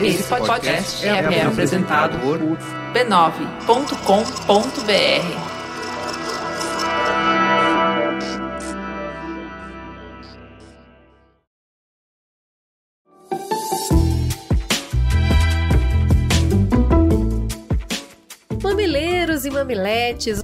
Esse podcast é, é apresentado por b9.com.br. Mamileiros e mamiletes.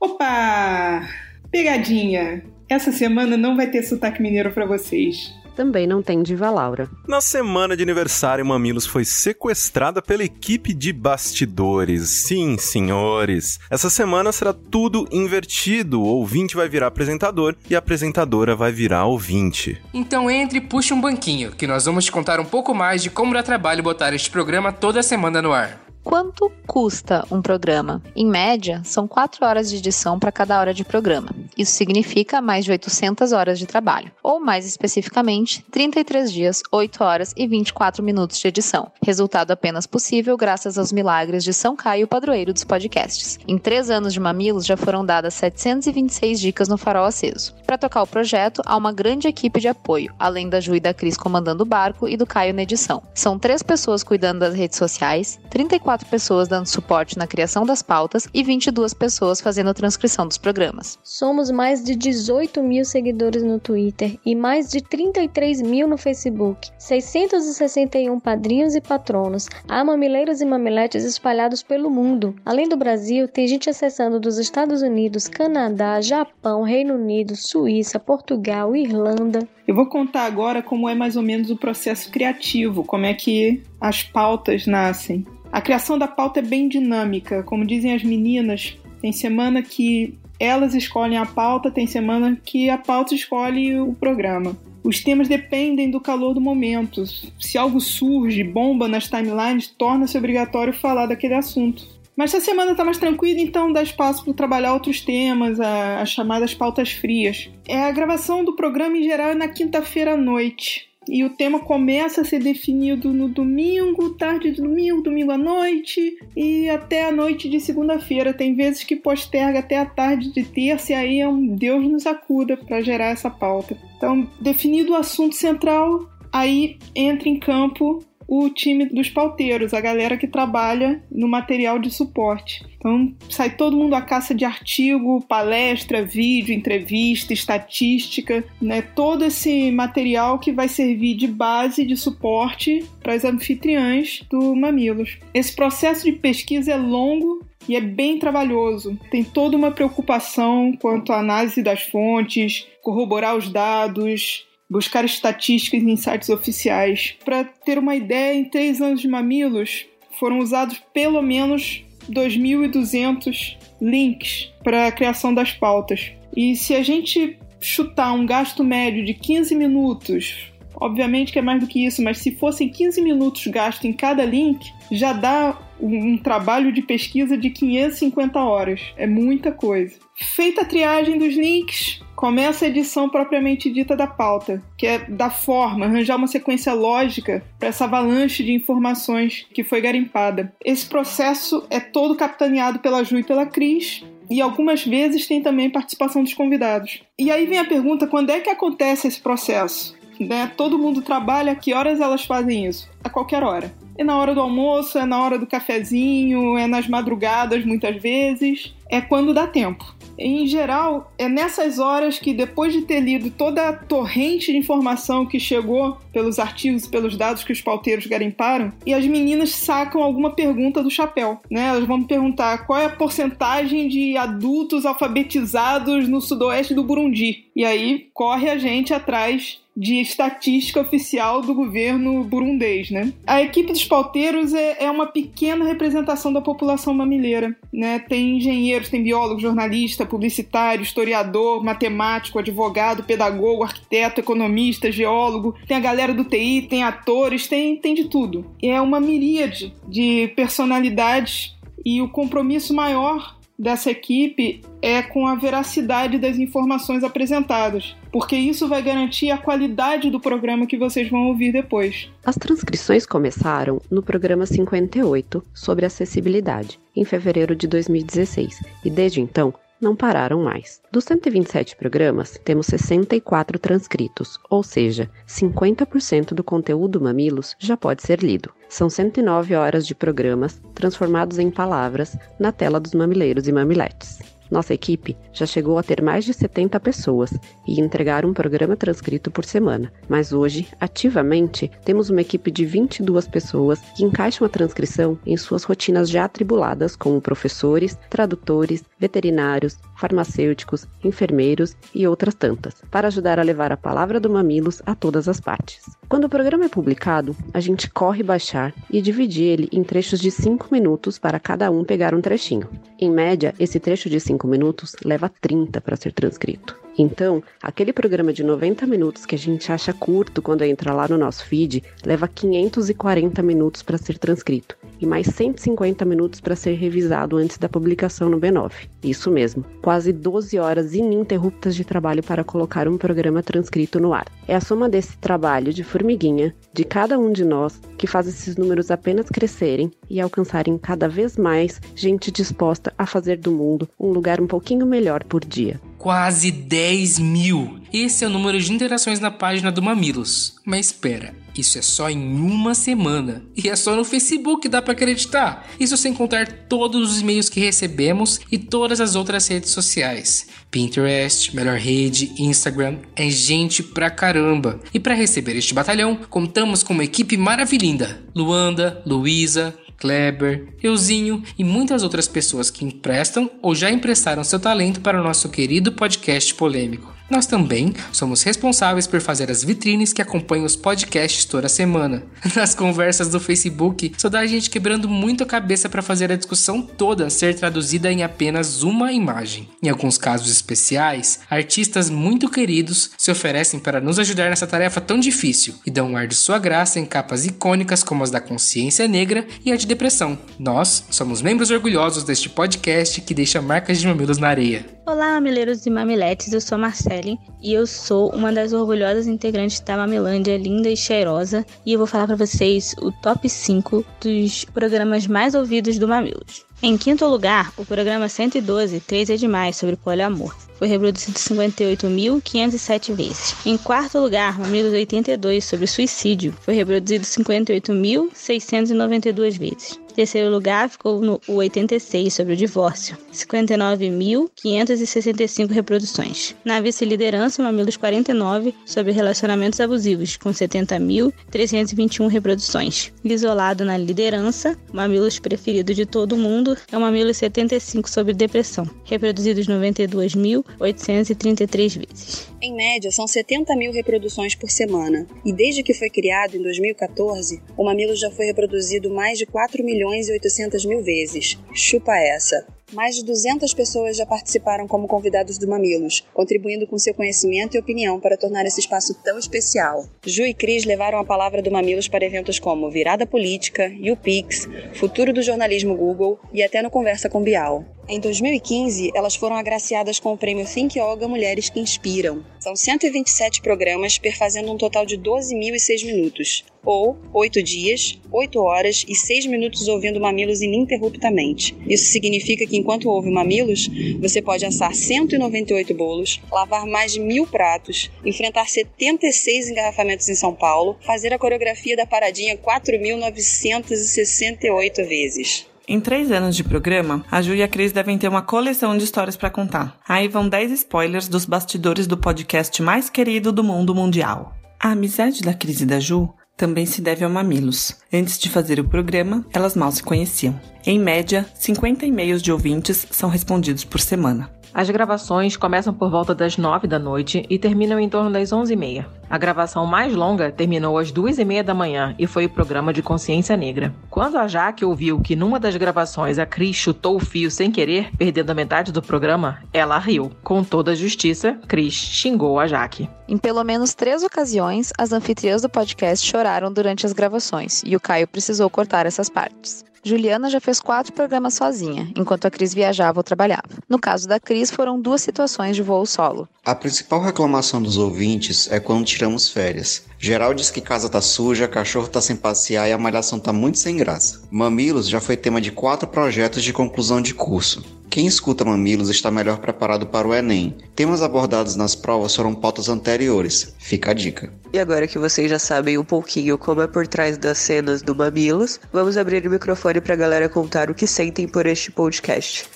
Opa! Pegadinha! Essa semana não vai ter sotaque mineiro para vocês. Também não tem Diva Laura. Na semana de aniversário, Mamilos foi sequestrada pela equipe de bastidores. Sim, senhores. Essa semana será tudo invertido. O ouvinte vai virar apresentador e a apresentadora vai virar ouvinte. Então entre e puxe um banquinho, que nós vamos te contar um pouco mais de como dá trabalho botar este programa toda semana no ar. Quanto custa um programa? Em média, são 4 horas de edição para cada hora de programa. Isso significa mais de 800 horas de trabalho, ou mais especificamente, 33 dias, 8 horas e 24 minutos de edição. Resultado apenas possível graças aos milagres de São Caio, padroeiro dos podcasts. Em 3 anos de Mamilos já foram dadas 726 dicas no farol aceso. Para tocar o projeto, há uma grande equipe de apoio, além da Ju e da Cris comandando o barco e do Caio na edição. São três pessoas cuidando das redes sociais, 34 24 pessoas dando suporte na criação das pautas e 22 pessoas fazendo a transcrição dos programas. Somos mais de 18 mil seguidores no Twitter e mais de 33 mil no Facebook, 661 padrinhos e patronos, há mamileiros e mamiletes espalhados pelo mundo. Além do Brasil, tem gente acessando dos Estados Unidos, Canadá, Japão, Reino Unido, Suíça, Portugal, Irlanda. Eu vou contar agora como é mais ou menos o processo criativo, como é que as pautas nascem. A criação da pauta é bem dinâmica, como dizem as meninas, tem semana que elas escolhem a pauta, tem semana que a pauta escolhe o programa. Os temas dependem do calor do momento. Se algo surge, bomba nas timelines, torna-se obrigatório falar daquele assunto. Mas se a semana está mais tranquila, então dá espaço para trabalhar outros temas, as chamadas pautas frias. É a gravação do programa em geral é na quinta-feira à noite e o tema começa a ser definido no domingo, tarde de domingo, domingo à noite e até a noite de segunda-feira. Tem vezes que posterga até a tarde de terça e aí é um Deus nos acuda para gerar essa pauta. Então, definido o assunto central, aí entra em campo o time dos pauteiros, a galera que trabalha no material de suporte. Então sai todo mundo à caça de artigo, palestra, vídeo, entrevista, estatística, né? Todo esse material que vai servir de base de suporte para as anfitriãs do Mamilos. Esse processo de pesquisa é longo e é bem trabalhoso. Tem toda uma preocupação quanto à análise das fontes, corroborar os dados, buscar estatísticas em sites oficiais. Para ter uma ideia, em três anos de mamilos foram usados pelo menos 2.200 links para a criação das pautas. E se a gente chutar um gasto médio de 15 minutos, obviamente que é mais do que isso, mas se fossem 15 minutos gasto em cada link, já dá um trabalho de pesquisa de 550 horas. É muita coisa. Feita a triagem dos links, começa a edição propriamente dita da pauta, que é da forma, arranjar uma sequência lógica para essa avalanche de informações que foi garimpada. Esse processo é todo capitaneado pela Ju e pela Cris, e algumas vezes tem também participação dos convidados. E aí vem a pergunta: quando é que acontece esse processo? Né? Todo mundo trabalha, que horas elas fazem isso? A qualquer hora. É na hora do almoço, é na hora do cafezinho, é nas madrugadas muitas vezes, é quando dá tempo. Em geral, é nessas horas que, depois de ter lido toda a torrente de informação que chegou pelos artigos e pelos dados que os pauteiros garimparam, e as meninas sacam alguma pergunta do chapéu. Né? Elas vão me perguntar qual é a porcentagem de adultos alfabetizados no sudoeste do Burundi. E aí corre a gente atrás de estatística oficial do governo burundês, né? A equipe dos pauteiros é, é, uma pequena representação da população mamileira, né? Tem engenheiros, tem biólogo, jornalista, publicitário, historiador, matemático, advogado, pedagogo, arquiteto, economista, geólogo, tem a galera do TI, tem atores, tem, tem de tudo. É uma miríade de personalidades e o compromisso maior dessa equipe é com a veracidade das informações apresentadas, porque isso vai garantir a qualidade do programa que vocês vão ouvir depois. As transcrições começaram no programa 58 sobre acessibilidade, em fevereiro de 2016, e desde então não pararam mais. Dos 127 programas, temos 64 transcritos, ou seja, 50% do conteúdo Mamilos já pode ser lido. São 109 horas de programas transformados em palavras na tela dos mamileiros e mamiletes. Nossa equipe já chegou a ter mais de 70 pessoas e entregar um programa transcrito por semana, mas hoje, ativamente, temos uma equipe de 22 pessoas que encaixam a transcrição em suas rotinas já atribuladas, como professores, tradutores, veterinários, farmacêuticos, enfermeiros e outras tantas, para ajudar a levar a palavra do Mamilos a todas as partes. Quando o programa é publicado, a gente corre baixar e dividir ele em trechos de 5 minutos para cada um pegar um trechinho. Em média, esse trecho de 5 minutos leva 30 para ser transcrito. Então, aquele programa de 90 minutos que a gente acha curto quando entra lá no nosso feed, leva 540 minutos para ser transcrito e mais 150 minutos para ser revisado antes da publicação no B9. Isso mesmo, quase 12 horas ininterruptas de trabalho para colocar um programa transcrito no ar. É a soma desse trabalho de formiguinha, de cada um de nós, que faz esses números apenas crescerem e alcançarem cada vez mais gente disposta a fazer do mundo um lugar um pouquinho melhor por dia. Quase 10 mil! Esse é o número de interações na página do Mamilos. Mas espera, isso é só em uma semana. E é só no Facebook, dá para acreditar. Isso sem contar todos os e-mails que recebemos e todas as outras redes sociais. Pinterest, Melhor Rede, Instagram, é gente pra caramba. E para receber este batalhão, contamos com uma equipe maravilhinda. Luanda, Luísa, Kleber, Euzinho e muitas outras pessoas que emprestam ou já emprestaram seu talento para o nosso querido podcast polêmico. Nós também somos responsáveis por fazer as vitrines que acompanham os podcasts toda semana. Nas conversas do Facebook, só dá a gente quebrando muito a cabeça para fazer a discussão toda ser traduzida em apenas uma imagem. Em alguns casos especiais, artistas muito queridos se oferecem para nos ajudar nessa tarefa tão difícil e dão um ar de sua graça em capas icônicas como as da consciência negra e a de depressão. Nós somos membros orgulhosos deste podcast que deixa marcas de mamilos na areia. Olá, mamileiros e mamiletes, eu sou Marcele e eu sou uma das orgulhosas integrantes da Mamilândia linda e cheirosa e eu vou falar para vocês o top 5 dos programas mais ouvidos do Mamilos. Em quinto lugar, o programa 112, 3 é demais, sobre poliamor. Foi reproduzido 58.507 vezes. Em quarto lugar, Mamilos 82, sobre suicídio. Foi reproduzido 58.692 vezes terceiro lugar ficou no 86 sobre o divórcio, 59.565 reproduções. Na vice-liderança, Mamilos 49 sobre relacionamentos abusivos, com 70.321 reproduções. Isolado na liderança, Mamilos preferido de todo mundo é o Mamilos 75 sobre depressão, reproduzidos 92.833 vezes. Em média, são 70 mil reproduções por semana. E desde que foi criado em 2014, o Mamilo já foi reproduzido mais de 4 milhões e 800 mil vezes. Chupa essa! Mais de 200 pessoas já participaram como convidados do Mamilos, contribuindo com seu conhecimento e opinião para tornar esse espaço tão especial. Ju e Cris levaram a palavra do Mamilos para eventos como Virada Política, YouPix, Futuro do Jornalismo Google e até no Conversa com Bial. Em 2015, elas foram agraciadas com o prêmio Think Yoga Mulheres que Inspiram. São 127 programas, perfazendo um total de 12.006 minutos, ou 8 dias, 8 horas e 6 minutos ouvindo Mamilos ininterruptamente. Isso significa que enquanto ouve Mamilos, você pode assar 198 bolos, lavar mais de mil pratos, enfrentar 76 engarrafamentos em São Paulo, fazer a coreografia da paradinha 4.968 vezes. Em três anos de programa, a Ju e a Cris devem ter uma coleção de histórias para contar. Aí vão 10 spoilers dos bastidores do podcast mais querido do mundo mundial. A amizade da Cris e da Ju também se deve ao Mamilos. Antes de fazer o programa, elas mal se conheciam. Em média, 50 e-mails de ouvintes são respondidos por semana. As gravações começam por volta das 9 da noite e terminam em torno das 11h30. A gravação mais longa terminou às 2h30 da manhã e foi o programa de Consciência Negra. Quando a Jaque ouviu que numa das gravações a Cris chutou o fio sem querer, perdendo a metade do programa, ela riu. Com toda a justiça, Cris xingou a Jaque. Em pelo menos três ocasiões, as anfitriãs do podcast choraram durante as gravações e o Caio precisou cortar essas partes. Juliana já fez quatro programas sozinha, enquanto a Cris viajava ou trabalhava. No caso da Cris, foram duas situações de voo solo. A principal reclamação dos ouvintes é quando tiramos férias. Geral diz que casa tá suja, cachorro tá sem passear e a malhação tá muito sem graça. Mamilos já foi tema de quatro projetos de conclusão de curso. Quem escuta Mamilos está melhor preparado para o Enem. Temas abordados nas provas foram pautas anteriores. Fica a dica. E agora que vocês já sabem um pouquinho como é por trás das cenas do Mamilos, vamos abrir o microfone para a galera contar o que sentem por este podcast.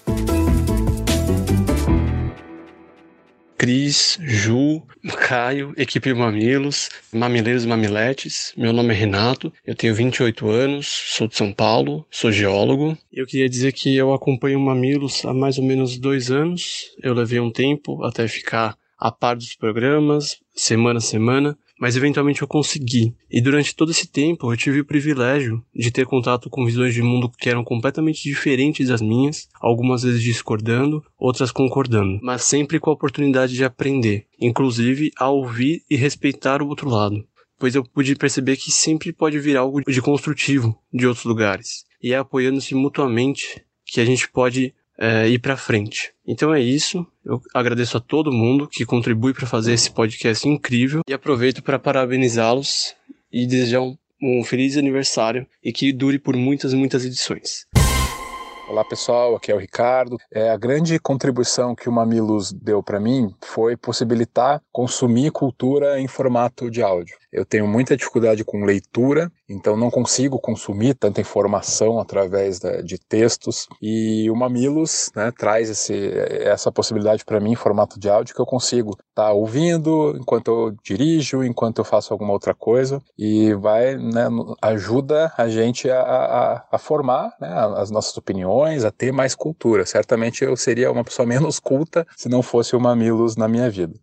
Cris, Ju, Caio, equipe Mamilos, Mamileiros e Mamiletes. Meu nome é Renato, eu tenho 28 anos, sou de São Paulo, sou geólogo. Eu queria dizer que eu acompanho Mamilos há mais ou menos dois anos. Eu levei um tempo até ficar a par dos programas, semana a semana, mas eventualmente eu consegui. E durante todo esse tempo eu tive o privilégio de ter contato com visões de mundo que eram completamente diferentes das minhas, algumas vezes discordando, outras concordando, mas sempre com a oportunidade de aprender, inclusive a ouvir e respeitar o outro lado. Pois eu pude perceber que sempre pode vir algo de construtivo de outros lugares. E é apoiando-se mutuamente que a gente pode é, ir para frente. Então é isso. Eu agradeço a todo mundo que contribui para fazer esse podcast incrível e aproveito para parabenizá-los e desejar um, um feliz aniversário e que dure por muitas, muitas edições. Olá pessoal, aqui é o Ricardo. É, a grande contribuição que o Mamilos deu para mim foi possibilitar consumir cultura em formato de áudio. Eu tenho muita dificuldade com leitura, então não consigo consumir tanta informação através da, de textos. E o Mamilos né, traz esse, essa possibilidade para mim em formato de áudio que eu consigo estar tá ouvindo enquanto eu dirijo, enquanto eu faço alguma outra coisa. E vai, né, ajuda a gente a, a, a formar né, as nossas opiniões, a ter mais cultura. Certamente eu seria uma pessoa menos culta se não fosse o Mamilos na minha vida.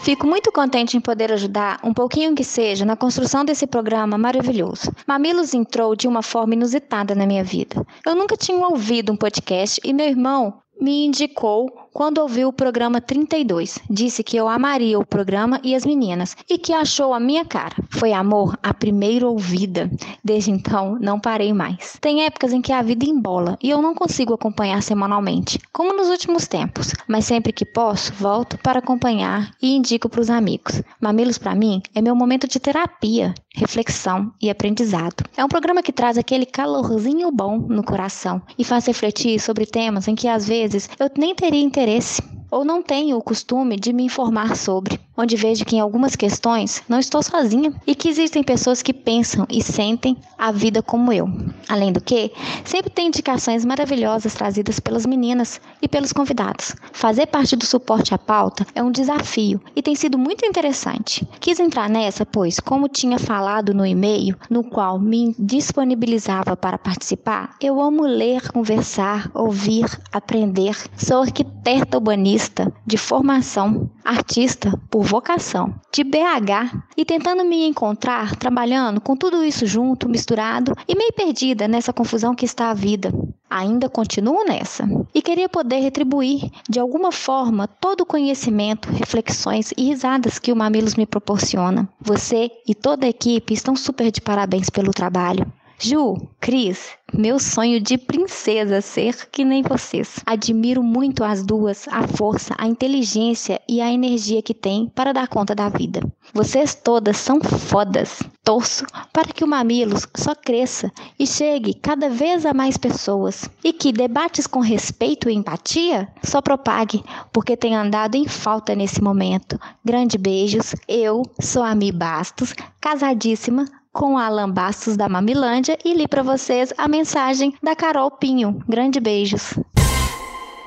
Fico muito contente em poder ajudar, um pouquinho que seja, na construção desse programa maravilhoso. Mamilos entrou de uma forma inusitada na minha vida. Eu nunca tinha ouvido um podcast e meu irmão me indicou quando ouviu o programa 32. Disse que eu amaria o programa e as meninas e que achou a minha cara. Foi amor à primeira ouvida. Desde então, não parei mais. Tem épocas em que a vida embola e eu não consigo acompanhar semanalmente, como nos últimos tempos, mas sempre que posso, volto para acompanhar e indico para os amigos. Mamilos para mim é meu momento de terapia, reflexão e aprendizado. É um programa que traz aquele calorzinho bom no coração e faz refletir sobre temas em que às vezes eu nem teria interesse interesse ou não tenho o costume de me informar sobre, onde vejo que em algumas questões não estou sozinha e que existem pessoas que pensam e sentem a vida como eu. Além do que, sempre tem indicações maravilhosas trazidas pelas meninas e pelos convidados. Fazer parte do suporte à pauta é um desafio e tem sido muito interessante. Quis entrar nessa, pois, como tinha falado no e-mail, no qual me disponibilizava para participar, eu amo ler, conversar, ouvir, aprender. Sou arquiteta urbanista artista de formação, artista por vocação, de BH, e tentando me encontrar trabalhando com tudo isso junto, misturado e meio perdida nessa confusão que está a vida. Ainda continuo nessa e queria poder retribuir de alguma forma todo o conhecimento, reflexões e risadas que o Mamilos me proporciona. Você e toda a equipe estão super de parabéns pelo trabalho. Ju, Cris, meu sonho de princesa ser que nem vocês. Admiro muito as duas, a força, a inteligência e a energia que têm para dar conta da vida. Vocês todas são fodas. Torço para que o Mamilos só cresça e chegue cada vez a mais pessoas e que debates com respeito e empatia só propague, porque tem andado em falta nesse momento. Grande beijos. Eu sou a Mi Bastos, casadíssima, com Alan Bastos da Mamilândia e li para vocês a mensagem da Carol Pinho. Grande beijos.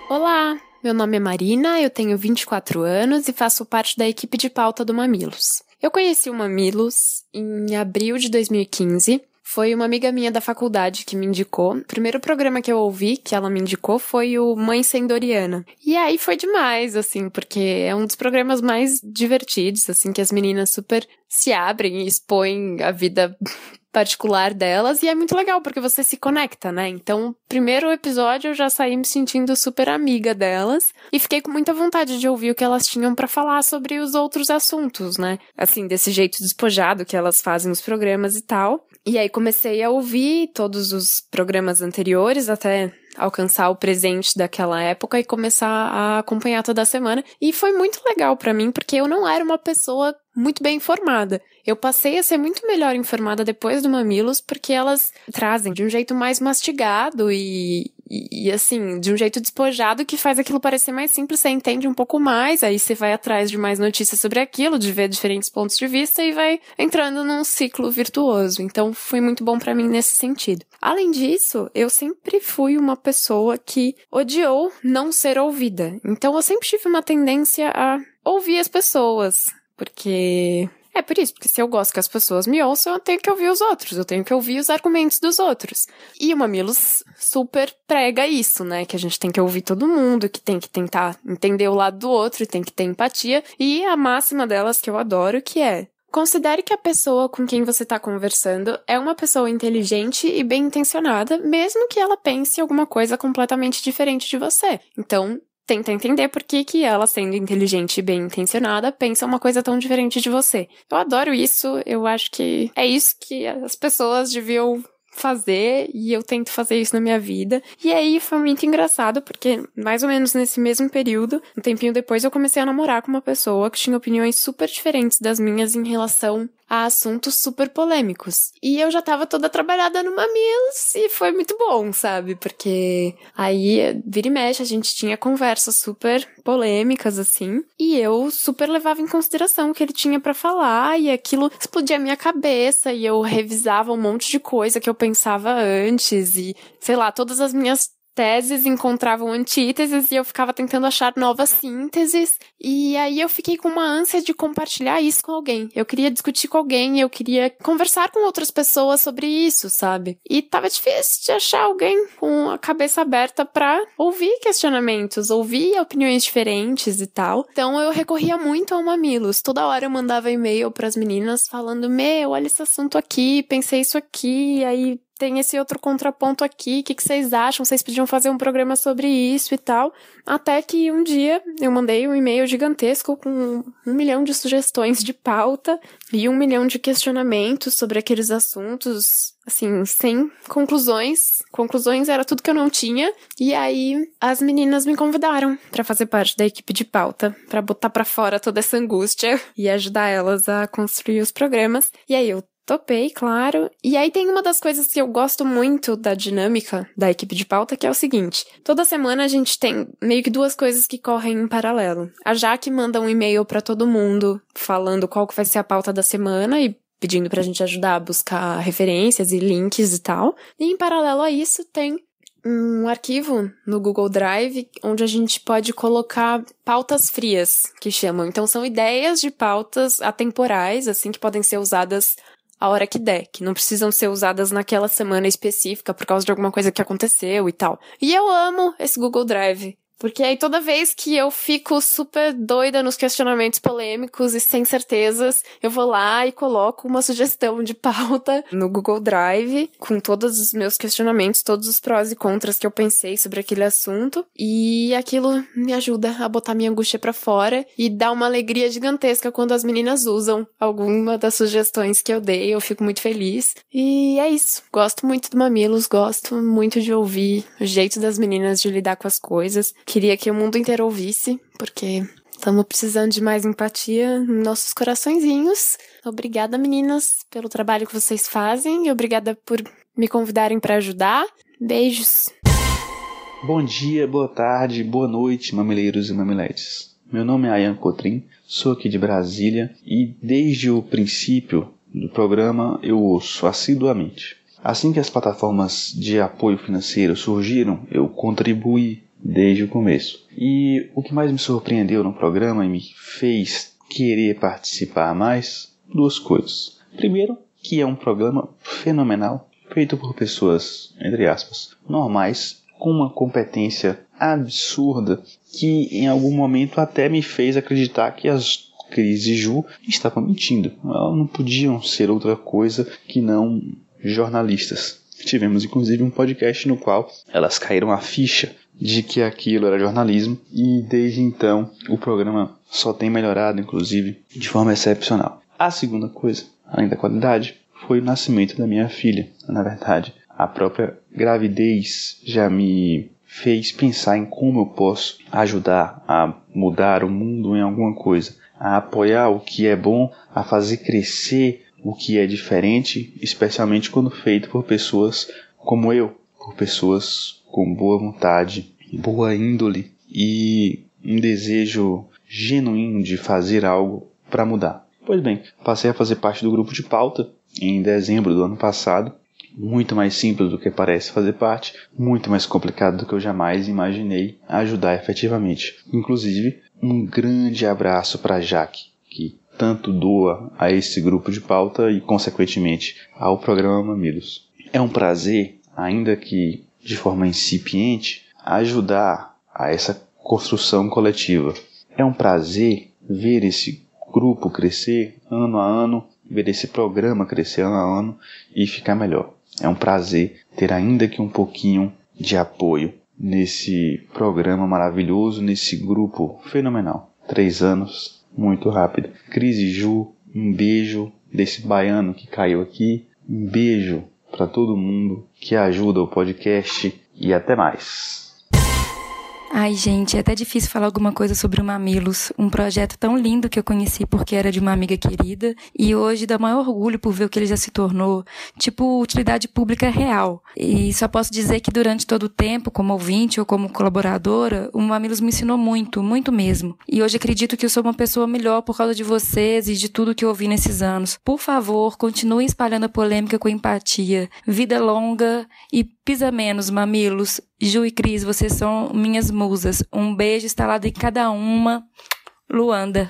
Olá, meu nome é Marina, eu tenho 24 anos e faço parte da equipe de pauta do Mamilos. Eu conheci o Mamilos em abril de 2015 foi uma amiga minha da faculdade que me indicou. O primeiro programa que eu ouvi, que ela me indicou, foi o Mãe Sendoriana. E aí foi demais, assim, porque é um dos programas mais divertidos, assim, que as meninas super se abrem e expõem a vida particular delas e é muito legal porque você se conecta, né? Então, primeiro episódio eu já saí me sentindo super amiga delas e fiquei com muita vontade de ouvir o que elas tinham para falar sobre os outros assuntos, né? Assim, desse jeito despojado que elas fazem os programas e tal. E aí comecei a ouvir todos os programas anteriores até alcançar o presente daquela época e começar a acompanhar toda semana. E foi muito legal para mim, porque eu não era uma pessoa muito bem informada. Eu passei a ser muito melhor informada depois do Mamilos, porque elas trazem de um jeito mais mastigado e, e, assim, de um jeito despojado que faz aquilo parecer mais simples, você entende um pouco mais, aí você vai atrás de mais notícias sobre aquilo, de ver diferentes pontos de vista e vai entrando num ciclo virtuoso. Então foi muito bom para mim nesse sentido. Além disso, eu sempre fui uma pessoa que odiou não ser ouvida. Então eu sempre tive uma tendência a ouvir as pessoas, porque é por isso, porque se eu gosto que as pessoas me ouçam, eu tenho que ouvir os outros, eu tenho que ouvir os argumentos dos outros. E o Mamilos super prega isso, né? Que a gente tem que ouvir todo mundo, que tem que tentar entender o lado do outro, tem que ter empatia. E a máxima delas que eu adoro, que é Considere que a pessoa com quem você está conversando é uma pessoa inteligente e bem intencionada, mesmo que ela pense alguma coisa completamente diferente de você. Então, tenta entender por que, que ela, sendo inteligente e bem intencionada, pensa uma coisa tão diferente de você. Eu adoro isso, eu acho que é isso que as pessoas deviam fazer e eu tento fazer isso na minha vida. E aí foi muito engraçado porque mais ou menos nesse mesmo período, um tempinho depois eu comecei a namorar com uma pessoa que tinha opiniões super diferentes das minhas em relação a assuntos super polêmicos. E eu já tava toda trabalhada no Mamilos e foi muito bom, sabe? Porque aí, vira e mexe, a gente tinha conversas super polêmicas, assim, e eu super levava em consideração o que ele tinha para falar e aquilo explodia a minha cabeça e eu revisava um monte de coisa que eu pensava antes e, sei lá, todas as minhas teses encontravam antíteses e eu ficava tentando achar novas sínteses. E aí eu fiquei com uma ânsia de compartilhar isso com alguém. Eu queria discutir com alguém, eu queria conversar com outras pessoas sobre isso, sabe? E tava difícil de achar alguém com a cabeça aberta para ouvir questionamentos, ouvir opiniões diferentes e tal. Então eu recorria muito ao Mamilos. Toda hora eu mandava e-mail para as meninas falando: "Meu, olha esse assunto aqui, pensei isso aqui". Aí tem esse outro contraponto aqui, o que, que vocês acham? Vocês podiam fazer um programa sobre isso e tal. Até que um dia eu mandei um e-mail gigantesco com um milhão de sugestões de pauta e um milhão de questionamentos sobre aqueles assuntos, assim, sem conclusões. Conclusões era tudo que eu não tinha. E aí as meninas me convidaram para fazer parte da equipe de pauta, para botar para fora toda essa angústia e ajudar elas a construir os programas. E aí eu Topei, claro. E aí tem uma das coisas que eu gosto muito da dinâmica da equipe de pauta, que é o seguinte: toda semana a gente tem meio que duas coisas que correm em paralelo. A Jaque manda um e-mail para todo mundo falando qual que vai ser a pauta da semana e pedindo pra gente ajudar a buscar referências e links e tal. E em paralelo a isso tem um arquivo no Google Drive onde a gente pode colocar pautas frias, que chamam. Então são ideias de pautas atemporais, assim, que podem ser usadas a hora que der, que não precisam ser usadas naquela semana específica por causa de alguma coisa que aconteceu e tal. E eu amo esse Google Drive. Porque aí toda vez que eu fico super doida nos questionamentos polêmicos e sem certezas, eu vou lá e coloco uma sugestão de pauta no Google Drive com todos os meus questionamentos, todos os prós e contras que eu pensei sobre aquele assunto. E aquilo me ajuda a botar minha angústia para fora e dá uma alegria gigantesca quando as meninas usam alguma das sugestões que eu dei. Eu fico muito feliz. E é isso. Gosto muito do Mamilos, gosto muito de ouvir o jeito das meninas de lidar com as coisas Queria que o mundo inteiro ouvisse, porque estamos precisando de mais empatia nos nossos coraçõezinhos. Obrigada, meninas, pelo trabalho que vocês fazem e obrigada por me convidarem para ajudar. Beijos. Bom dia, boa tarde, boa noite, mamileiros e mamiletes. Meu nome é Ayan Cotrim, sou aqui de Brasília e desde o princípio do programa eu ouço assiduamente. Assim que as plataformas de apoio financeiro surgiram, eu contribuí desde o começo. E o que mais me surpreendeu no programa e me fez querer participar mais, duas coisas. Primeiro, que é um programa fenomenal, feito por pessoas, entre aspas, normais, com uma competência absurda que em algum momento até me fez acreditar que as Cris e Ju estavam mentindo. Elas não podiam ser outra coisa que não jornalistas. Tivemos inclusive um podcast no qual elas caíram a ficha de que aquilo era jornalismo e desde então o programa só tem melhorado, inclusive, de forma excepcional. A segunda coisa, além da qualidade, foi o nascimento da minha filha. Na verdade, A própria gravidez já me fez pensar em como eu posso ajudar a mudar o mundo em alguma coisa, a apoiar o que é bom, a fazer crescer o que é diferente, especialmente quando feito por pessoas como eu, por pessoas com boa vontade, boa índole e um desejo genuíno de fazer algo para mudar. Pois bem, passei a fazer parte do grupo de pauta em dezembro do ano passado. Muito mais simples do que parece fazer parte, muito mais complicado do que eu jamais imaginei ajudar efetivamente. Inclusive, um grande abraço para Jaque, que tanto doa a esse grupo de pauta e, consequentemente, ao programa Mamilos. É um prazer, ainda que de forma incipiente, ajudar a essa construção coletiva. É um prazer ver esse grupo crescer ano a ano, ver esse programa crescer ano a ano e ficar melhor. É um prazer ter ainda que um pouquinho de apoio nesse programa maravilhoso, nesse grupo fenomenal. Três anos, muito rápido. Cris e Ju, um beijo desse baiano que caiu aqui. Um beijo para todo mundo que ajuda o podcast e até mais. Ai, gente, é até difícil falar alguma coisa sobre o Mamilos, um projeto tão lindo que eu conheci porque era de uma amiga querida e hoje dá maior orgulho por ver o que ele já se tornou, tipo utilidade pública real. E só posso dizer que durante todo o tempo, como ouvinte ou como colaboradora, o Mamilos me ensinou muito, muito mesmo. E hoje acredito que eu sou uma pessoa melhor por causa de vocês e de tudo que eu ouvi nesses anos. Por favor, continuem espalhando a polêmica com empatia. Vida longa e pisa menos, Mamilos. Ju e Cris, vocês são minhas musas. Um beijo instalado em cada uma. Luanda.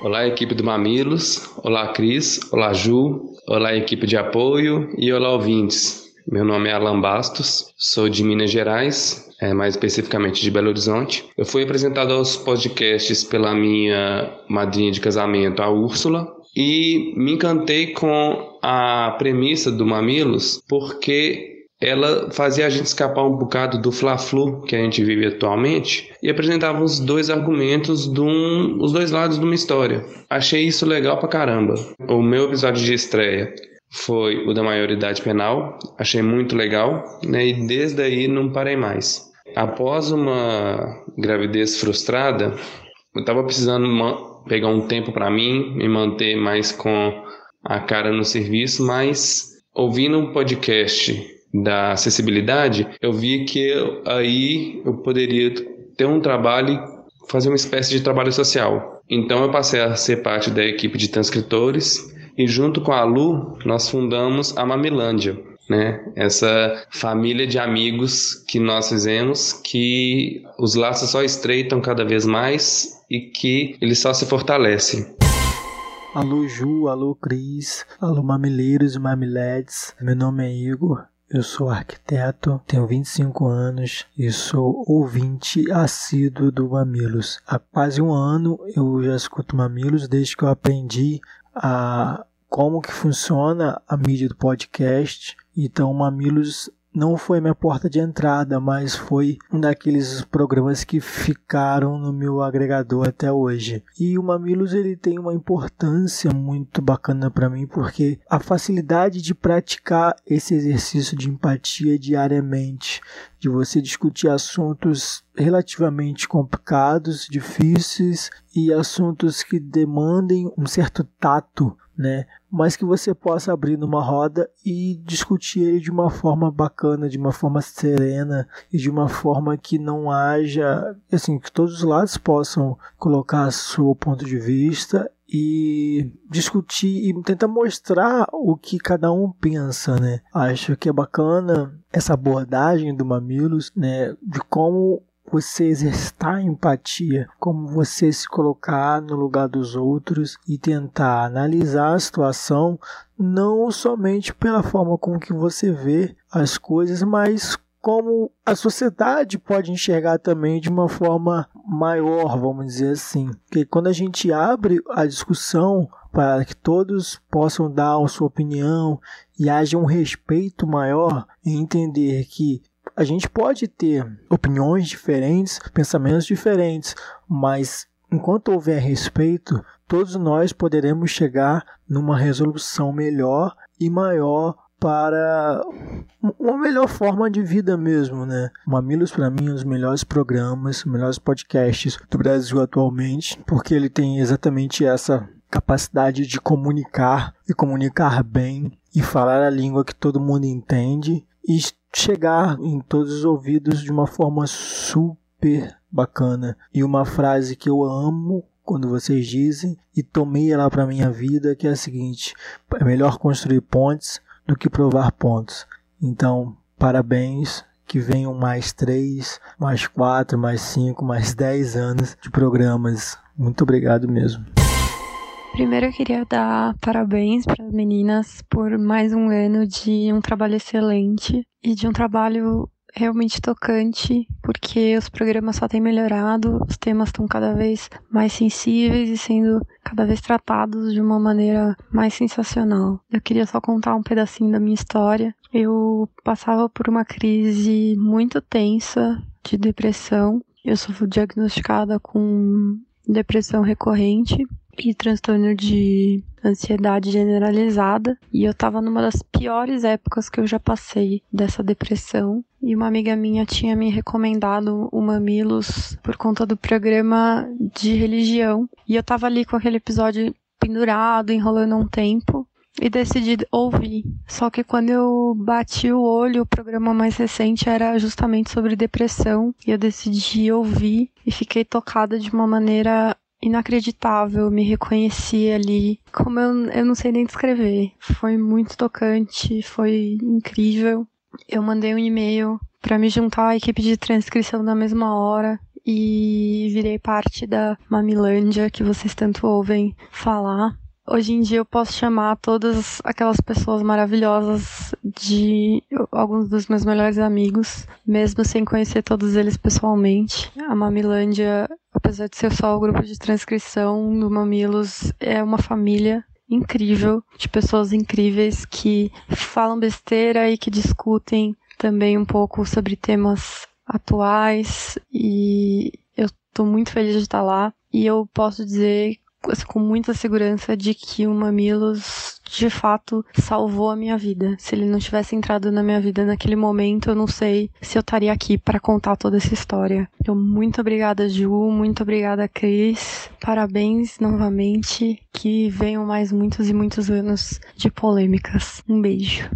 Olá, equipe do Mamilos. Olá, Cris. Olá, Ju. Olá, equipe de apoio. E olá, ouvintes. Meu nome é Alan Bastos, sou de Minas Gerais, é, mais especificamente de Belo Horizonte. Eu fui apresentado aos podcasts pela minha madrinha de casamento, a Úrsula, e me encantei com a premissa do Mamilos porque ela fazia a gente escapar um bocado do fla-flu que a gente vive atualmente e apresentava os dois argumentos de um, os dois lados de uma história. Achei isso legal pra caramba. O meu episódio de estreia foi o da maioridade penal, achei muito legal, né? E desde aí não parei mais. Após uma gravidez frustrada, eu tava precisando pegar um tempo para mim, me manter mais com a cara no serviço, mas ouvindo um podcast da acessibilidade, eu vi que aí eu poderia ter um trabalho, fazer uma espécie de trabalho social. Então eu passei a ser parte da equipe de transcritores e junto com a Lu nós fundamos a Mamilândia, né? Essa família de amigos que nós fizemos, que os laços só estreitam cada vez mais e que eles só se fortalecem. Alô Ju, alô Cris, alô mamileiros e mamiletes, meu nome é Igor eu sou arquiteto, tenho 25 anos e sou ouvinte assíduo do Mamilos. Há quase um ano eu já escuto Mamilos desde que eu aprendi a como que funciona a mídia do podcast. Então, Mamilos não foi minha porta de entrada, mas foi um daqueles programas que ficaram no meu agregador até hoje. E o Mamilos ele tem uma importância muito bacana para mim porque a facilidade de praticar esse exercício de empatia diariamente, de você discutir assuntos relativamente complicados, difíceis e assuntos que demandem um certo tato né? Mas que você possa abrir numa roda e discutir ele de uma forma bacana, de uma forma serena e de uma forma que não haja, assim, que todos os lados possam colocar seu ponto de vista e discutir e tentar mostrar o que cada um pensa, né? Acho que é bacana essa abordagem do Mamilos, né, de como você exercitar empatia, como você se colocar no lugar dos outros e tentar analisar a situação não somente pela forma como que você vê as coisas, mas como a sociedade pode enxergar também de uma forma maior, vamos dizer assim. Porque quando a gente abre a discussão para que todos possam dar a sua opinião e haja um respeito maior e entender que a gente pode ter opiniões diferentes, pensamentos diferentes, mas enquanto houver respeito, todos nós poderemos chegar numa resolução melhor e maior para uma melhor forma de vida mesmo, né? Mamilos para mim é um dos melhores programas, melhores podcasts do Brasil atualmente, porque ele tem exatamente essa capacidade de comunicar e comunicar bem e falar a língua que todo mundo entende e chegar em todos os ouvidos de uma forma super bacana. E uma frase que eu amo quando vocês dizem e tomei ela para minha vida, que é a seguinte: é melhor construir pontes do que provar pontos. Então, parabéns, que venham mais três, mais quatro, mais cinco, mais dez anos de programas. Muito obrigado mesmo. Primeiro eu queria dar parabéns para as meninas por mais um ano de um trabalho excelente e de um trabalho realmente tocante, porque os programas só têm melhorado, os temas estão cada vez mais sensíveis e sendo cada vez tratados de uma maneira mais sensacional. Eu queria só contar um pedacinho da minha história. Eu passava por uma crise muito tensa de depressão. Eu sou diagnosticada com depressão recorrente e transtorno de ansiedade generalizada. E eu tava numa das piores épocas que eu já passei dessa depressão. E uma amiga minha tinha me recomendado o Mamilos por conta do programa de religião. E eu tava ali com aquele episódio pendurado, enrolando um tempo. E decidi ouvir. Só que quando eu bati o olho, o programa mais recente era justamente sobre depressão. E eu decidi ouvir e fiquei tocada de uma maneira inacreditável, me reconheci ali, como eu, eu não sei nem descrever. Foi muito tocante, foi incrível. Eu mandei um e-mail para me juntar à equipe de transcrição na mesma hora e virei parte da Mamilândia que vocês tanto ouvem falar. Hoje em dia eu posso chamar todas aquelas pessoas maravilhosas de alguns dos meus melhores amigos, mesmo sem conhecer todos eles pessoalmente. A Mamilândia, apesar de ser só o grupo de transcrição do Mamilos, é uma família incrível, de pessoas incríveis que falam besteira e que discutem também um pouco sobre temas atuais. E eu estou muito feliz de estar lá. E eu posso dizer com muita segurança de que o Mamilos de fato salvou a minha vida. Se ele não tivesse entrado na minha vida naquele momento, eu não sei se eu estaria aqui para contar toda essa história. Então, muito obrigada, Ju, muito obrigada, Cris. Parabéns novamente. Que venham mais muitos e muitos anos de polêmicas. Um beijo.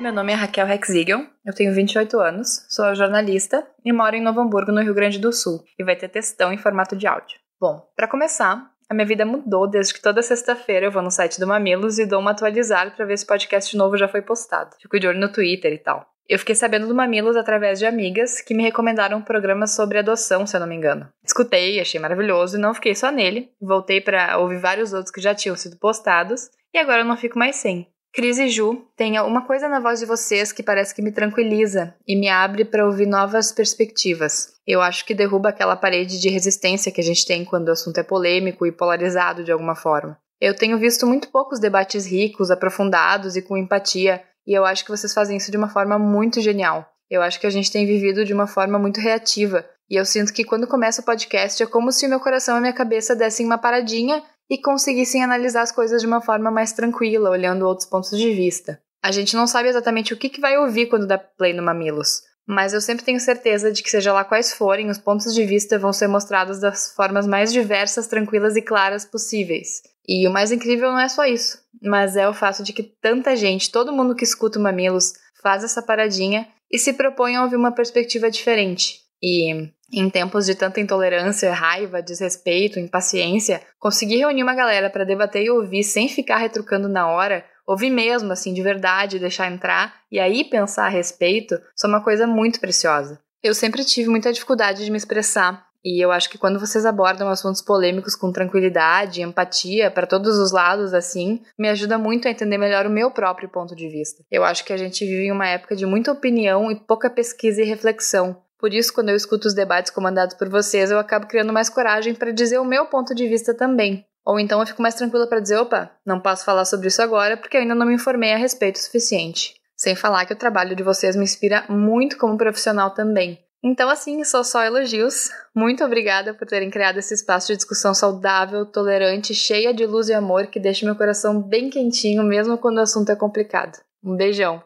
Meu nome é Raquel Rexigel, eu tenho 28 anos, sou jornalista e moro em Novo Hamburgo, no Rio Grande do Sul, e vai ter textão em formato de áudio. Bom, para começar, a minha vida mudou desde que toda sexta-feira eu vou no site do Mamilos e dou uma atualizada para ver se o podcast novo já foi postado. Fico de olho no Twitter e tal. Eu fiquei sabendo do Mamilos através de amigas que me recomendaram um programa sobre adoção, se eu não me engano. Escutei, achei maravilhoso e não fiquei só nele. Voltei para ouvir vários outros que já tinham sido postados e agora eu não fico mais sem. Cris e Ju, tem uma coisa na voz de vocês que parece que me tranquiliza e me abre para ouvir novas perspectivas. Eu acho que derruba aquela parede de resistência que a gente tem quando o assunto é polêmico e polarizado de alguma forma. Eu tenho visto muito poucos debates ricos, aprofundados e com empatia, e eu acho que vocês fazem isso de uma forma muito genial. Eu acho que a gente tem vivido de uma forma muito reativa, e eu sinto que quando começa o podcast é como se meu coração e minha cabeça dessem uma paradinha e conseguissem analisar as coisas de uma forma mais tranquila, olhando outros pontos de vista. A gente não sabe exatamente o que, que vai ouvir quando dá play no Mamilos, mas eu sempre tenho certeza de que, seja lá quais forem, os pontos de vista vão ser mostrados das formas mais diversas, tranquilas e claras possíveis. E o mais incrível não é só isso, mas é o fato de que tanta gente, todo mundo que escuta o Mamilos, faz essa paradinha e se propõe a ouvir uma perspectiva diferente. E em tempos de tanta intolerância, raiva, desrespeito, impaciência, conseguir reunir uma galera para debater e ouvir sem ficar retrucando na hora, ouvir mesmo, assim, de verdade, deixar entrar e aí pensar a respeito, são uma coisa muito preciosa. Eu sempre tive muita dificuldade de me expressar. E eu acho que quando vocês abordam assuntos polêmicos com tranquilidade, empatia, para todos os lados, assim, me ajuda muito a entender melhor o meu próprio ponto de vista. Eu acho que a gente vive em uma época de muita opinião e pouca pesquisa e reflexão. Por isso, quando eu escuto os debates comandados por vocês, eu acabo criando mais coragem para dizer o meu ponto de vista também. Ou então eu fico mais tranquila para dizer, opa, não posso falar sobre isso agora porque ainda não me informei a respeito o suficiente. Sem falar que o trabalho de vocês me inspira muito como profissional também. Então, assim, sou só elogios. Muito obrigada por terem criado esse espaço de discussão saudável, tolerante, cheia de luz e amor que deixa meu coração bem quentinho, mesmo quando o assunto é complicado. Um beijão.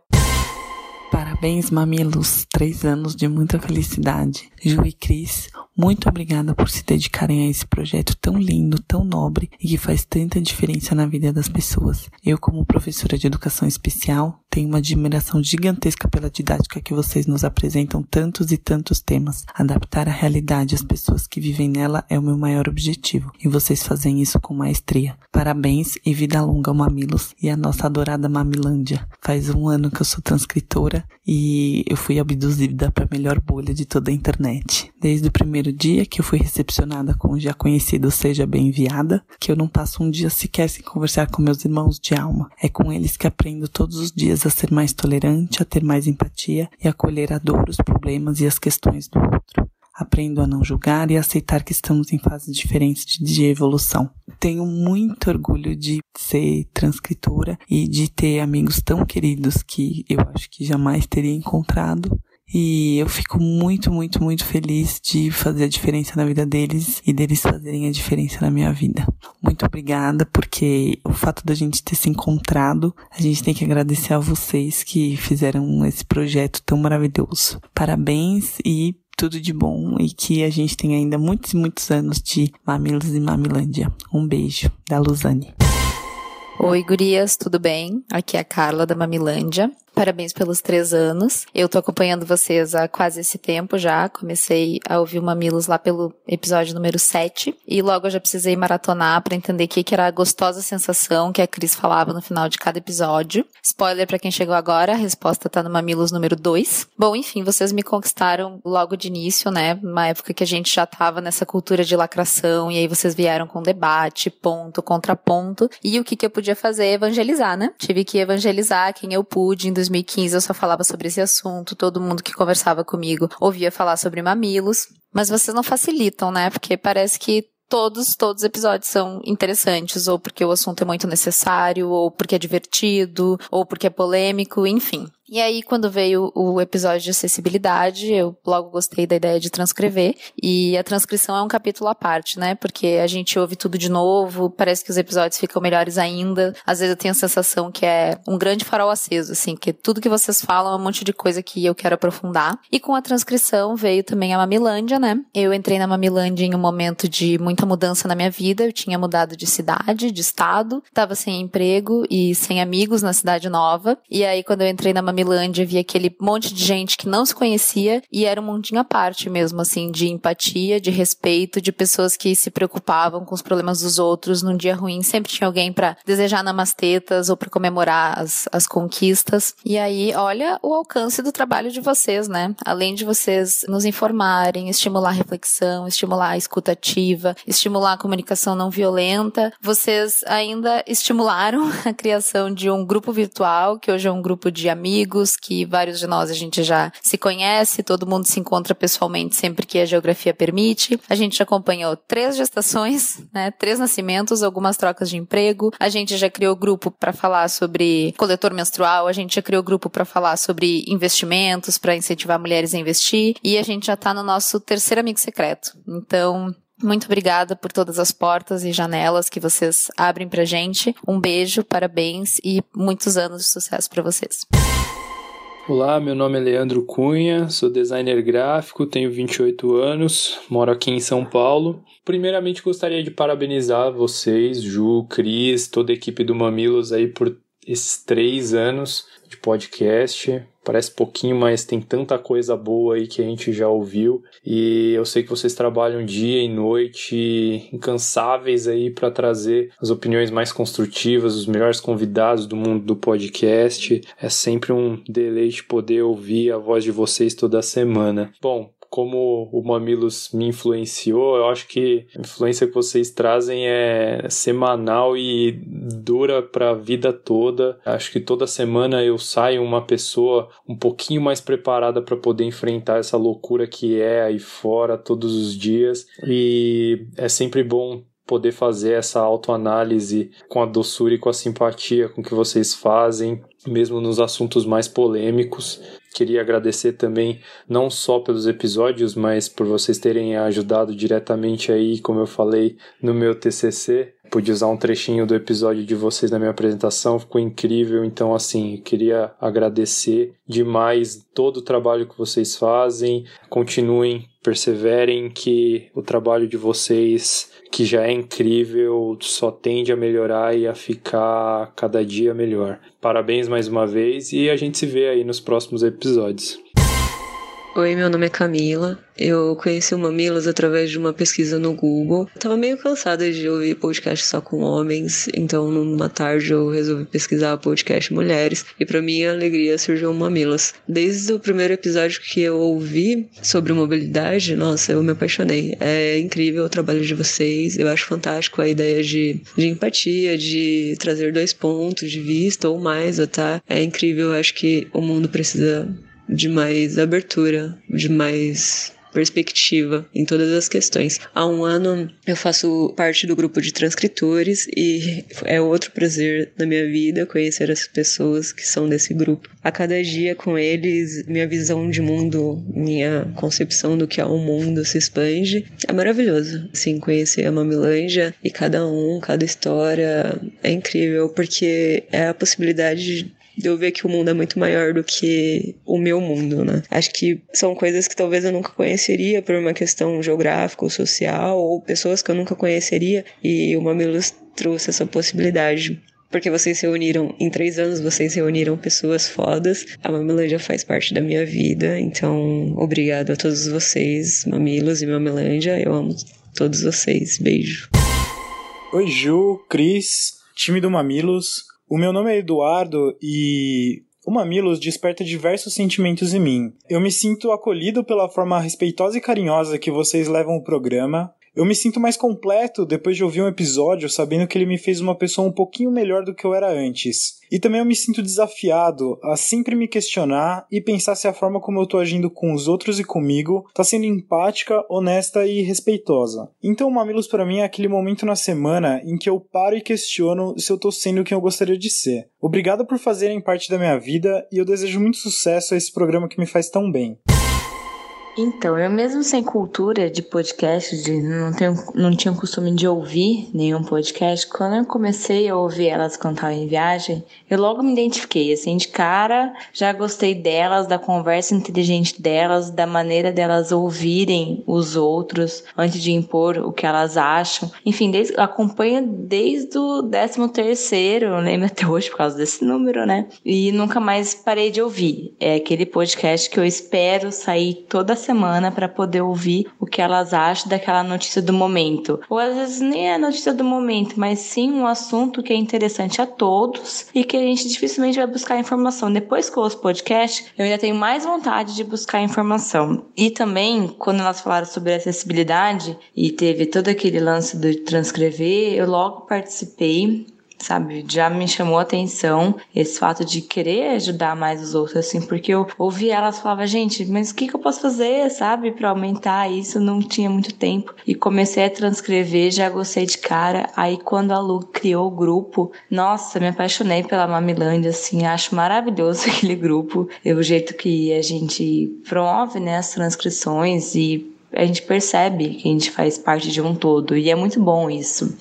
Parabéns, mamilos. Três anos de muita felicidade. Ju e Cris, muito obrigada por se dedicarem a esse projeto tão lindo, tão nobre e que faz tanta diferença na vida das pessoas. Eu, como professora de educação especial, tenho uma admiração gigantesca pela didática que vocês nos apresentam tantos e tantos temas. Adaptar a realidade às pessoas que vivem nela é o meu maior objetivo, e vocês fazem isso com maestria. Parabéns e vida longa ao Mamilos e à nossa adorada Mamilândia. Faz um ano que eu sou transcritora e eu fui abduzida para a melhor bolha de toda a internet. Desde o primeiro dia que eu fui recepcionada com o já conhecido Seja Bem-enviada, que eu não passo um dia sequer sem conversar com meus irmãos de alma. É com eles que aprendo todos os dias a ser mais tolerante, a ter mais empatia e a acolher a dor, os problemas e as questões do outro. Aprendo a não julgar e a aceitar que estamos em fases diferentes de evolução. Tenho muito orgulho de ser transcritora e de ter amigos tão queridos que eu acho que jamais teria encontrado e eu fico muito, muito, muito feliz de fazer a diferença na vida deles e deles fazerem a diferença na minha vida. Muito obrigada, porque o fato da gente ter se encontrado, a gente tem que agradecer a vocês que fizeram esse projeto tão maravilhoso. Parabéns e tudo de bom e que a gente tenha ainda muitos muitos anos de Mamilos e Mamilândia. Um beijo da Luzane. Oi, gurias, tudo bem? Aqui é a Carla da Mamilândia. Parabéns pelos três anos. Eu tô acompanhando vocês há quase esse tempo já. Comecei a ouvir o Mamilos lá pelo episódio número 7. E logo eu já precisei maratonar para entender o que, que era a gostosa sensação que a Cris falava no final de cada episódio. Spoiler para quem chegou agora, a resposta tá no Mamilos número 2. Bom, enfim, vocês me conquistaram logo de início, né? Uma época que a gente já tava nessa cultura de lacração. E aí vocês vieram com debate, ponto, contraponto. E o que, que eu podia fazer? Evangelizar, né? Tive que evangelizar quem eu pude em 2015 eu só falava sobre esse assunto, todo mundo que conversava comigo ouvia falar sobre mamilos. Mas vocês não facilitam, né? Porque parece que todos, todos os episódios são interessantes, ou porque o assunto é muito necessário, ou porque é divertido, ou porque é polêmico, enfim. E aí, quando veio o episódio de acessibilidade, eu logo gostei da ideia de transcrever. E a transcrição é um capítulo à parte, né? Porque a gente ouve tudo de novo, parece que os episódios ficam melhores ainda. Às vezes eu tenho a sensação que é um grande farol aceso, assim, que tudo que vocês falam é um monte de coisa que eu quero aprofundar. E com a transcrição veio também a Mamilândia, né? Eu entrei na Mamilândia em um momento de muita mudança na minha vida. Eu tinha mudado de cidade, de estado, tava sem emprego e sem amigos na cidade nova. E aí, quando eu entrei na Mamilândia, Milândia, via aquele monte de gente que não se conhecia e era um mundinho à parte mesmo, assim, de empatia, de respeito, de pessoas que se preocupavam com os problemas dos outros. Num dia ruim, sempre tinha alguém para desejar namastetas ou para comemorar as, as conquistas. E aí, olha o alcance do trabalho de vocês, né? Além de vocês nos informarem, estimular a reflexão, estimular a escutativa, estimular a comunicação não violenta, vocês ainda estimularam a criação de um grupo virtual, que hoje é um grupo de amigos amigos, que vários de nós a gente já se conhece, todo mundo se encontra pessoalmente sempre que a geografia permite. A gente acompanhou três gestações, né, três nascimentos, algumas trocas de emprego. A gente já criou grupo para falar sobre coletor menstrual, a gente já criou grupo para falar sobre investimentos, para incentivar mulheres a investir, e a gente já tá no nosso terceiro amigo secreto. Então, muito obrigada por todas as portas e janelas que vocês abrem pra gente. Um beijo, parabéns e muitos anos de sucesso para vocês. Olá, meu nome é Leandro Cunha, sou designer gráfico, tenho 28 anos, moro aqui em São Paulo. Primeiramente gostaria de parabenizar vocês, Ju, Cris, toda a equipe do Mamilos aí por esses três anos de podcast. Parece pouquinho, mas tem tanta coisa boa aí que a gente já ouviu. E eu sei que vocês trabalham dia e noite, incansáveis aí para trazer as opiniões mais construtivas, os melhores convidados do mundo do podcast. É sempre um deleite poder ouvir a voz de vocês toda semana. Bom, como o Mamilos me influenciou, eu acho que a influência que vocês trazem é semanal e dura para a vida toda. Acho que toda semana eu saio uma pessoa um pouquinho mais preparada para poder enfrentar essa loucura que é aí fora todos os dias. E é sempre bom poder fazer essa autoanálise com a doçura e com a simpatia com que vocês fazem, mesmo nos assuntos mais polêmicos. Queria agradecer também não só pelos episódios, mas por vocês terem ajudado diretamente aí, como eu falei no meu TCC. Pude usar um trechinho do episódio de vocês na minha apresentação, ficou incrível. Então, assim, queria agradecer demais todo o trabalho que vocês fazem. Continuem, perseverem, que o trabalho de vocês, que já é incrível, só tende a melhorar e a ficar cada dia melhor. Parabéns mais uma vez e a gente se vê aí nos próximos episódios. Oi, meu nome é Camila. Eu conheci o Mamilos através de uma pesquisa no Google. tava meio cansada de ouvir podcast só com homens, então numa tarde eu resolvi pesquisar podcast mulheres e para minha alegria surgiu o Mamilos. Desde o primeiro episódio que eu ouvi sobre mobilidade, nossa, eu me apaixonei. É incrível o trabalho de vocês. Eu acho fantástico a ideia de, de empatia, de trazer dois pontos de vista ou mais, tá? É incrível. Eu acho que o mundo precisa de mais abertura, de mais perspectiva em todas as questões. Há um ano eu faço parte do grupo de transcritores e é outro prazer na minha vida conhecer as pessoas que são desse grupo. A cada dia com eles, minha visão de mundo, minha concepção do que é o mundo se expande. É maravilhoso, assim, conhecer a Mamilanja e cada um, cada história é incrível porque é a possibilidade de eu ver que o mundo é muito maior do que o meu mundo, né? Acho que são coisas que talvez eu nunca conheceria por uma questão geográfica ou social, ou pessoas que eu nunca conheceria, e o Mamilos trouxe essa possibilidade. Porque vocês se reuniram, em três anos vocês reuniram pessoas fodas. A Mamilândia faz parte da minha vida, então obrigado a todos vocês, Mamilos e Mamilândia. Eu amo todos vocês. Beijo. Oi, Ju, Cris, time do Mamilos. O meu nome é Eduardo e o Mamilos desperta diversos sentimentos em mim. Eu me sinto acolhido pela forma respeitosa e carinhosa que vocês levam o programa. Eu me sinto mais completo depois de ouvir um episódio sabendo que ele me fez uma pessoa um pouquinho melhor do que eu era antes. E também eu me sinto desafiado a sempre me questionar e pensar se a forma como eu tô agindo com os outros e comigo tá sendo empática, honesta e respeitosa. Então o Mamilos para mim é aquele momento na semana em que eu paro e questiono se eu tô sendo quem eu gostaria de ser. Obrigado por fazerem parte da minha vida e eu desejo muito sucesso a esse programa que me faz tão bem. Então, eu mesmo sem cultura de podcast, de não, tenho, não tinha costume de ouvir nenhum podcast, quando eu comecei a ouvir elas cantar em viagem, eu logo me identifiquei, assim, de cara, já gostei delas, da conversa inteligente delas, da maneira delas ouvirem os outros antes de impor o que elas acham. Enfim, desde, acompanho desde o 13 terceiro, lembro até hoje por causa desse número, né? E nunca mais parei de ouvir. É aquele podcast que eu espero sair toda semana semana para poder ouvir o que elas acham daquela notícia do momento. Ou às vezes nem é a notícia do momento, mas sim um assunto que é interessante a todos e que a gente dificilmente vai buscar informação. Depois que eu ouço podcast, eu ainda tenho mais vontade de buscar informação. E também, quando elas falaram sobre acessibilidade e teve todo aquele lance de transcrever, eu logo participei sabe? Já me chamou a atenção esse fato de querer ajudar mais os outros, assim, porque eu ouvi elas falava, gente, mas o que, que eu posso fazer, sabe, para aumentar isso? Não tinha muito tempo. E comecei a transcrever, já gostei de cara. Aí quando a Lu criou o grupo, nossa, me apaixonei pela Mamilândia, assim, acho maravilhoso aquele grupo. E o jeito que a gente promove, né, as transcrições e a gente percebe que a gente faz parte de um todo. E é muito bom isso.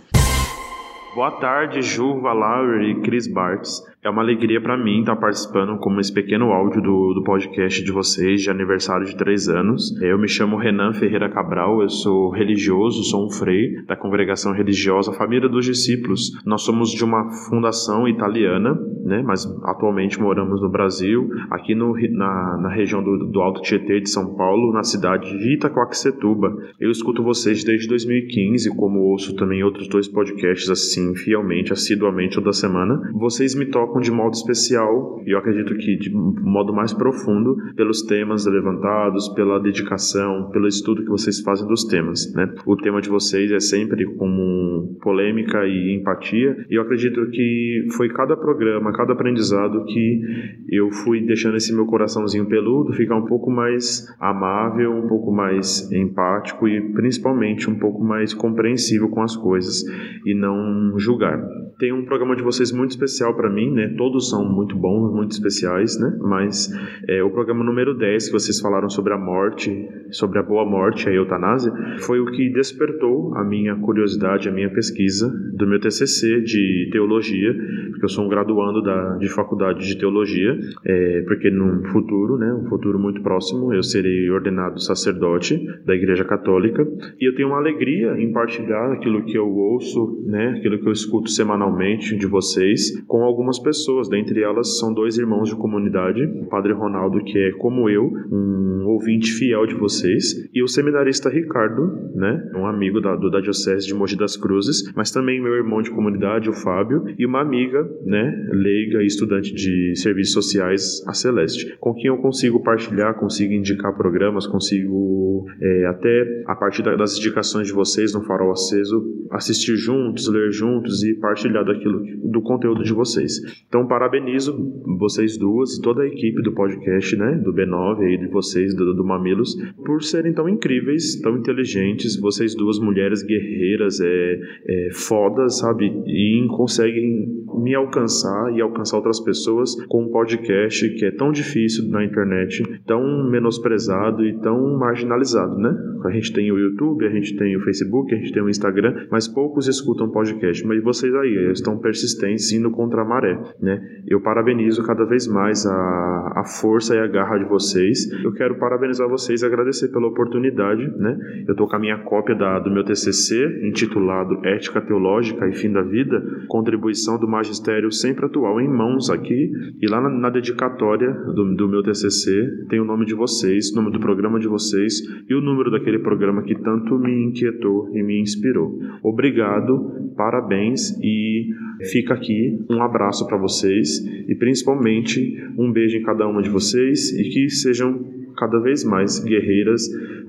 Boa tarde, Ju Valauer e Chris Bartz. É uma alegria para mim estar participando como esse pequeno áudio do, do podcast de vocês de aniversário de três anos. Eu me chamo Renan Ferreira Cabral, eu sou religioso, sou um frei da congregação religiosa Família dos Discípulos. Nós somos de uma fundação italiana, né, mas atualmente moramos no Brasil, aqui no, na, na região do, do Alto Tietê de São Paulo, na cidade de Itacoaxetuba. Eu escuto vocês desde 2015, como ouço também outros dois podcasts assim, fielmente, assiduamente toda semana. Vocês me tocam tocam de modo especial, e eu acredito que de modo mais profundo, pelos temas levantados, pela dedicação, pelo estudo que vocês fazem dos temas. Né? O tema de vocês é sempre como polêmica e empatia, e eu acredito que foi cada programa, cada aprendizado que eu fui deixando esse meu coraçãozinho peludo ficar um pouco mais amável, um pouco mais empático e principalmente um pouco mais compreensível com as coisas e não julgar. Tem um programa de vocês muito especial para mim, né? Todos são muito bons, muito especiais, né? Mas é, o programa número 10 que vocês falaram sobre a morte, sobre a boa morte, a eutanásia, foi o que despertou a minha curiosidade, a minha pesquisa do meu TCC de teologia, porque eu sou um graduando da, de faculdade de teologia, é, porque no futuro, né, um futuro muito próximo, eu serei ordenado sacerdote da Igreja Católica e eu tenho uma alegria em partilhar aquilo que eu ouço, né, aquilo que eu escuto semanalmente de vocês com algumas pessoas, dentre elas são dois irmãos de comunidade, o Padre Ronaldo, que é como eu, um ouvinte fiel de vocês, e o seminarista Ricardo, né, um amigo da, do, da Diocese de Mogi das Cruzes, mas também meu irmão de comunidade, o Fábio, e uma amiga, né, leiga e estudante de serviços sociais, a Celeste, com quem eu consigo partilhar, consigo indicar programas, consigo é, até a partir das indicações de vocês no Farol Aceso, assistir juntos, ler juntos e partilhar daquilo, do conteúdo de vocês. Então, parabenizo vocês duas e toda a equipe do podcast, né, do B9 aí de vocês, do, do Mamilos, por serem tão incríveis, tão inteligentes, vocês duas mulheres guerreiras, é, é fodas, sabe, e conseguem me alcançar e alcançar outras pessoas com um podcast que é tão difícil na internet, tão menosprezado e tão marginalizado, né? A gente tem o YouTube, a gente tem o Facebook, a gente tem o Instagram, mas poucos escutam podcast. Mas vocês aí estão persistentes indo contra a maré, né? Eu parabenizo cada vez mais a, a força e a garra de vocês. Eu quero parabenizar vocês e agradecer pela oportunidade, né? Eu tô com a minha cópia da, do meu TCC intitulado Ética Teológica e Fim da Vida, contribuição do magistério sempre atual em mãos aqui e lá na, na dedicatória do, do meu TCC tem o nome de vocês, o nome do programa de vocês e o número daquele programa que tanto me inquietou e me inspirou. Obrigado, parabéns e fica aqui um abraço para vocês e principalmente um beijo em cada uma de vocês e que sejam cada vez mais guerreiras,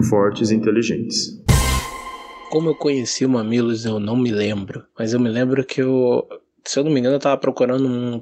fortes e inteligentes. Como eu conheci o Mamilos, eu não me lembro. Mas eu me lembro que eu, se eu não me engano, eu tava procurando um,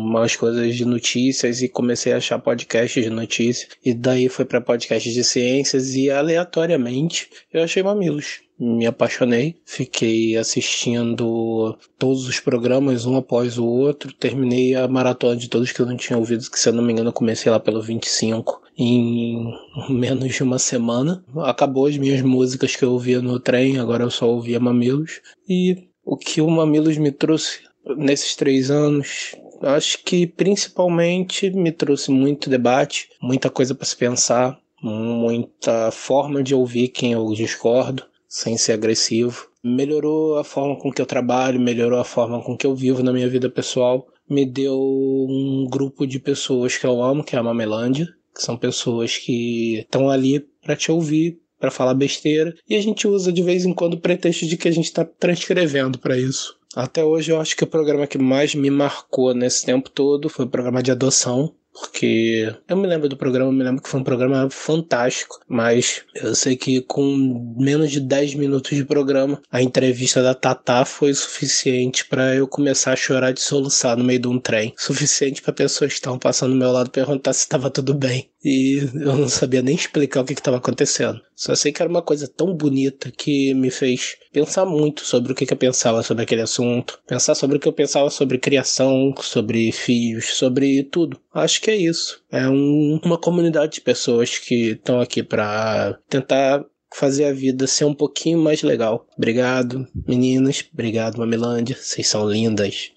umas coisas de notícias e comecei a achar podcasts de notícias. E daí foi para podcasts de ciências e aleatoriamente eu achei Mamilos. Me apaixonei, fiquei assistindo todos os programas um após o outro, terminei a maratona de todos que eu não tinha ouvido, que se eu não me engano eu comecei lá pelo 25 em menos de uma semana. Acabou as minhas músicas que eu ouvia no trem, agora eu só ouvia Mamilos. E o que o Mamilos me trouxe nesses três anos, acho que principalmente me trouxe muito debate, muita coisa para se pensar, muita forma de ouvir quem eu discordo, sem ser agressivo. Melhorou a forma com que eu trabalho, melhorou a forma com que eu vivo na minha vida pessoal. Me deu um grupo de pessoas que eu amo, que é a Mamelândia, que são pessoas que estão ali para te ouvir, para falar besteira, e a gente usa de vez em quando o pretexto de que a gente está transcrevendo para isso. Até hoje eu acho que o programa que mais me marcou nesse tempo todo foi o programa de adoção, porque eu me lembro do programa, me lembro que foi um programa fantástico, mas eu sei que com menos de 10 minutos de programa, a entrevista da Tatá foi suficiente para eu começar a chorar de soluçar no meio de um trem. Suficiente para pessoas que estavam passando do meu lado perguntar se estava tudo bem. E eu não sabia nem explicar o que estava acontecendo. Só sei que era uma coisa tão bonita que me fez pensar muito sobre o que, que eu pensava sobre aquele assunto, pensar sobre o que eu pensava sobre criação, sobre filhos, sobre tudo. Acho que é isso. É um, uma comunidade de pessoas que estão aqui para tentar fazer a vida ser um pouquinho mais legal. Obrigado, meninas. Obrigado, Mamilândia. Vocês são lindas.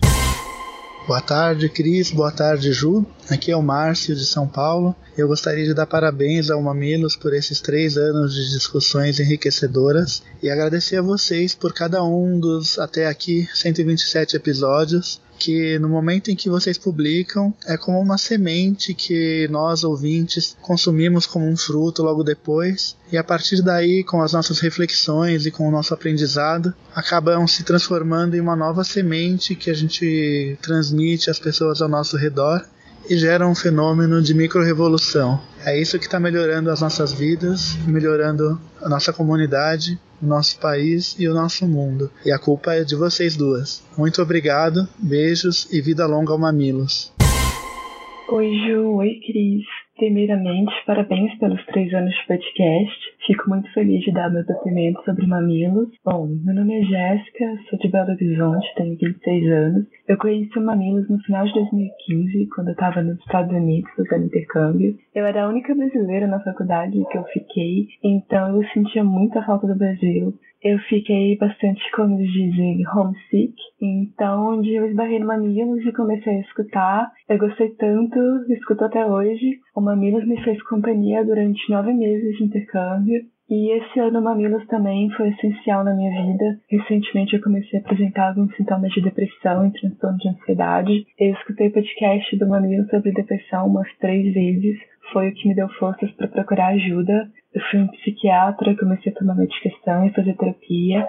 Boa tarde, Cris. Boa tarde, Ju. Aqui é o Márcio de São Paulo. Eu gostaria de dar parabéns ao Mamilos por esses três anos de discussões enriquecedoras e agradecer a vocês por cada um dos até aqui 127 episódios que no momento em que vocês publicam é como uma semente que nós ouvintes consumimos como um fruto logo depois. E a partir daí com as nossas reflexões e com o nosso aprendizado acabam se transformando em uma nova semente que a gente transmite às pessoas ao nosso redor e gera um fenômeno de microrevolução. É isso que está melhorando as nossas vidas, melhorando a nossa comunidade, o nosso país e o nosso mundo. E a culpa é de vocês duas. Muito obrigado, beijos e vida longa ao Mamilos. Oi, Ju. Oi, Cris. Primeiramente, parabéns pelos três anos de podcast. Fico muito feliz de dar meu depoimento sobre mamilos. Bom, meu nome é Jéssica, sou de Belo Horizonte, tenho 26 anos. Eu conheci o Mamilos no final de 2015, quando eu estava nos Estados Unidos fazendo intercâmbio. Eu era a única brasileira na faculdade que eu fiquei, então eu sentia muita falta do Brasil eu fiquei bastante, como eles dizem, homesick. Então, um dia eu esbarrei no Mamilos e comecei a escutar. Eu gostei tanto, escuto até hoje. O Mamilos me fez companhia durante nove meses de intercâmbio. E esse ano o Mamilos também foi essencial na minha vida. Recentemente eu comecei a apresentar alguns sintomas de depressão e transtorno de ansiedade. Eu escutei o podcast do Mamilos sobre depressão umas três vezes. Foi o que me deu forças para procurar ajuda eu fui um psiquiatra, comecei a tomar medicação e fazer terapia.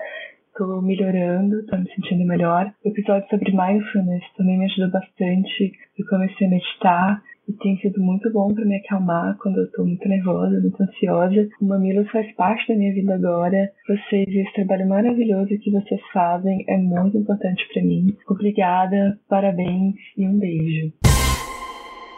Tô melhorando, tô me sentindo melhor. O episódio sobre mindfulness também me ajudou bastante. Eu comecei a meditar e tem sido muito bom para me acalmar quando eu tô muito nervosa, muito ansiosa. O Mamilos faz parte da minha vida agora. Vocês e esse trabalho maravilhoso que vocês fazem é muito importante para mim. Obrigada, parabéns e um beijo.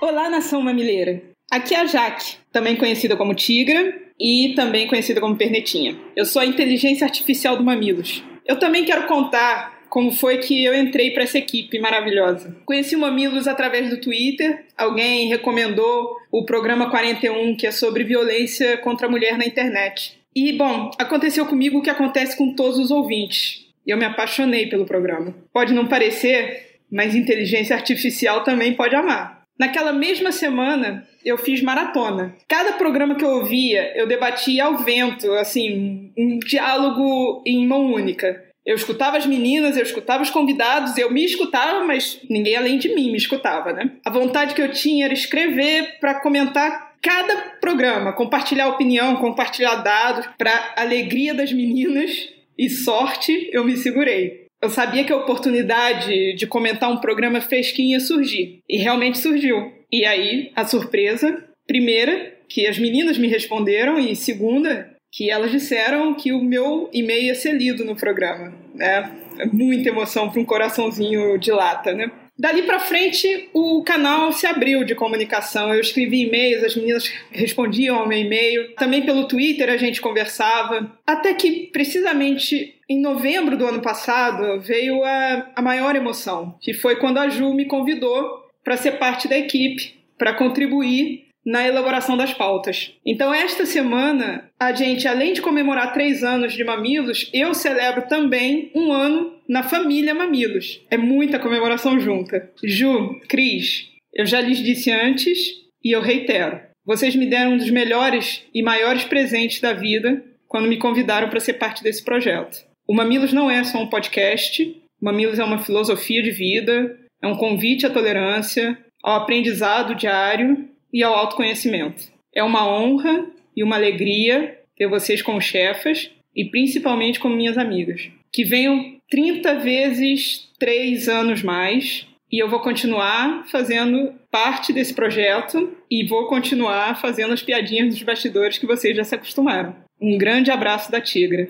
Olá, nação mamileira. Aqui é a Jaque, também conhecida como Tigra, e também conhecida como Pernetinha. Eu sou a inteligência artificial do Mamilos. Eu também quero contar como foi que eu entrei para essa equipe maravilhosa. Conheci o Mamilos através do Twitter. Alguém recomendou o programa 41, que é sobre violência contra a mulher na internet. E, bom, aconteceu comigo o que acontece com todos os ouvintes. Eu me apaixonei pelo programa. Pode não parecer, mas inteligência artificial também pode amar. Naquela mesma semana, eu fiz maratona. Cada programa que eu ouvia, eu debatia ao vento, assim, um diálogo em mão única. Eu escutava as meninas, eu escutava os convidados, eu me escutava, mas ninguém além de mim me escutava, né? A vontade que eu tinha era escrever para comentar cada programa, compartilhar opinião, compartilhar dados, para alegria das meninas e sorte, eu me segurei. Eu sabia que a oportunidade de comentar um programa fresquinho ia surgir, e realmente surgiu. E aí, a surpresa, primeira, que as meninas me responderam, e segunda, que elas disseram que o meu e-mail ia ser lido no programa. Né? É muita emoção para um coraçãozinho de lata, né? Dali para frente, o canal se abriu de comunicação. Eu escrevi e-mails, as meninas respondiam ao meu e-mail. Também pelo Twitter a gente conversava. Até que, precisamente em novembro do ano passado, veio a, a maior emoção, que foi quando a Ju me convidou para ser parte da equipe, para contribuir na elaboração das pautas. Então, esta semana, a gente, além de comemorar três anos de Mamilos, eu celebro também um ano na família Mamilos. É muita comemoração junta. Ju, Cris, eu já lhes disse antes e eu reitero. Vocês me deram um dos melhores e maiores presentes da vida quando me convidaram para ser parte desse projeto. O Mamilos não é só um podcast, o Mamilos é uma filosofia de vida, é um convite à tolerância, ao aprendizado diário e ao autoconhecimento. É uma honra e uma alegria ter vocês como chefas e principalmente como minhas amigas. Que venham 30 vezes 3 anos mais e eu vou continuar fazendo parte desse projeto e vou continuar fazendo as piadinhas dos bastidores que vocês já se acostumaram. Um grande abraço da Tigra.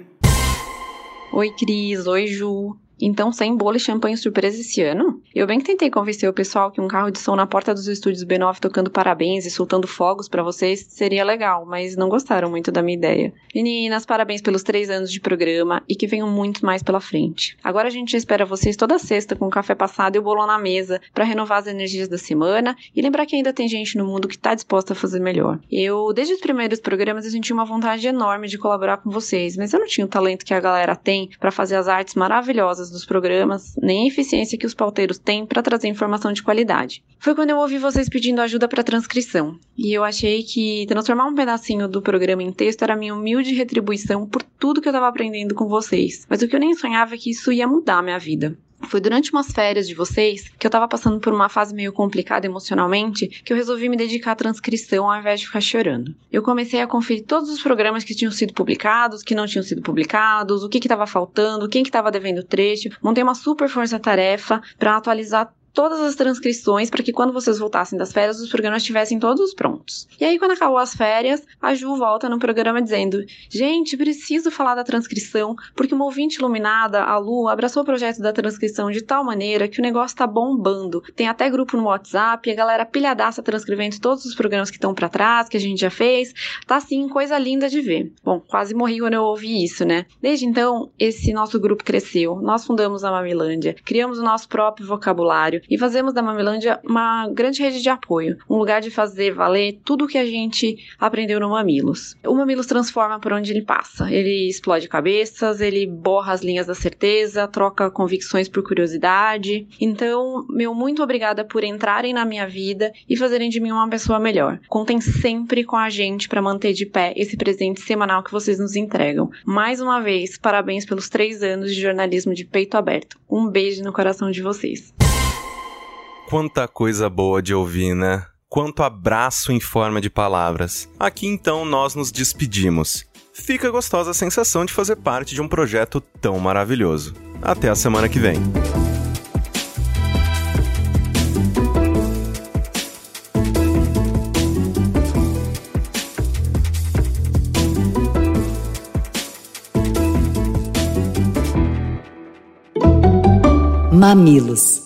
Oi, Cris. Oi, Ju. Então, sem bolo e champanhe surpresa esse ano? Eu bem que tentei convencer o pessoal que um carro de som na porta dos estúdios B9 tocando parabéns e soltando fogos para vocês seria legal, mas não gostaram muito da minha ideia. Meninas, parabéns pelos três anos de programa e que venham muito mais pela frente. Agora a gente espera vocês toda sexta com o café passado e o bolo na mesa para renovar as energias da semana e lembrar que ainda tem gente no mundo que tá disposta a fazer melhor. Eu, desde os primeiros programas, eu senti uma vontade enorme de colaborar com vocês, mas eu não tinha o talento que a galera tem para fazer as artes maravilhosas dos programas, nem a eficiência que os pauteiros têm para trazer informação de qualidade. Foi quando eu ouvi vocês pedindo ajuda para transcrição, e eu achei que transformar um pedacinho do programa em texto era minha humilde retribuição por tudo que eu estava aprendendo com vocês. Mas o que eu nem sonhava é que isso ia mudar a minha vida. Foi durante umas férias de vocês que eu tava passando por uma fase meio complicada emocionalmente que eu resolvi me dedicar à transcrição ao invés de ficar chorando. Eu comecei a conferir todos os programas que tinham sido publicados, que não tinham sido publicados, o que que tava faltando, quem que tava devendo trecho. Montei uma super força-tarefa para atualizar todas as transcrições para que quando vocês voltassem das férias, os programas estivessem todos prontos. E aí, quando acabou as férias, a Ju volta no programa dizendo: Gente, preciso falar da transcrição, porque uma ouvinte iluminada, a Lu, abraçou o projeto da transcrição de tal maneira que o negócio tá bombando. Tem até grupo no WhatsApp, a galera pilhadaça transcrevendo todos os programas que estão para trás, que a gente já fez. Tá assim, coisa linda de ver. Bom, quase morri quando eu ouvi isso, né? Desde então, esse nosso grupo cresceu. Nós fundamos a Mamilândia, criamos o nosso próprio vocabulário e fazemos da Mamilândia uma grande rede de apoio, um lugar de fazer valer tudo o que a gente aprendeu no Mamilos. O Mamilos transforma por onde ele passa. Ele explode cabeças, ele borra as linhas da certeza, troca convicções por curiosidade. Então, meu muito obrigada por entrarem na minha vida e fazerem de mim uma pessoa melhor. Contem sempre com a gente para manter de pé esse presente semanal que vocês nos entregam. Mais uma vez, parabéns pelos três anos de jornalismo de peito aberto. Um beijo no coração de vocês. Quanta coisa boa de ouvir, né? Quanto abraço em forma de palavras. Aqui então nós nos despedimos. Fica gostosa a sensação de fazer parte de um projeto tão maravilhoso. Até a semana que vem. Mamilos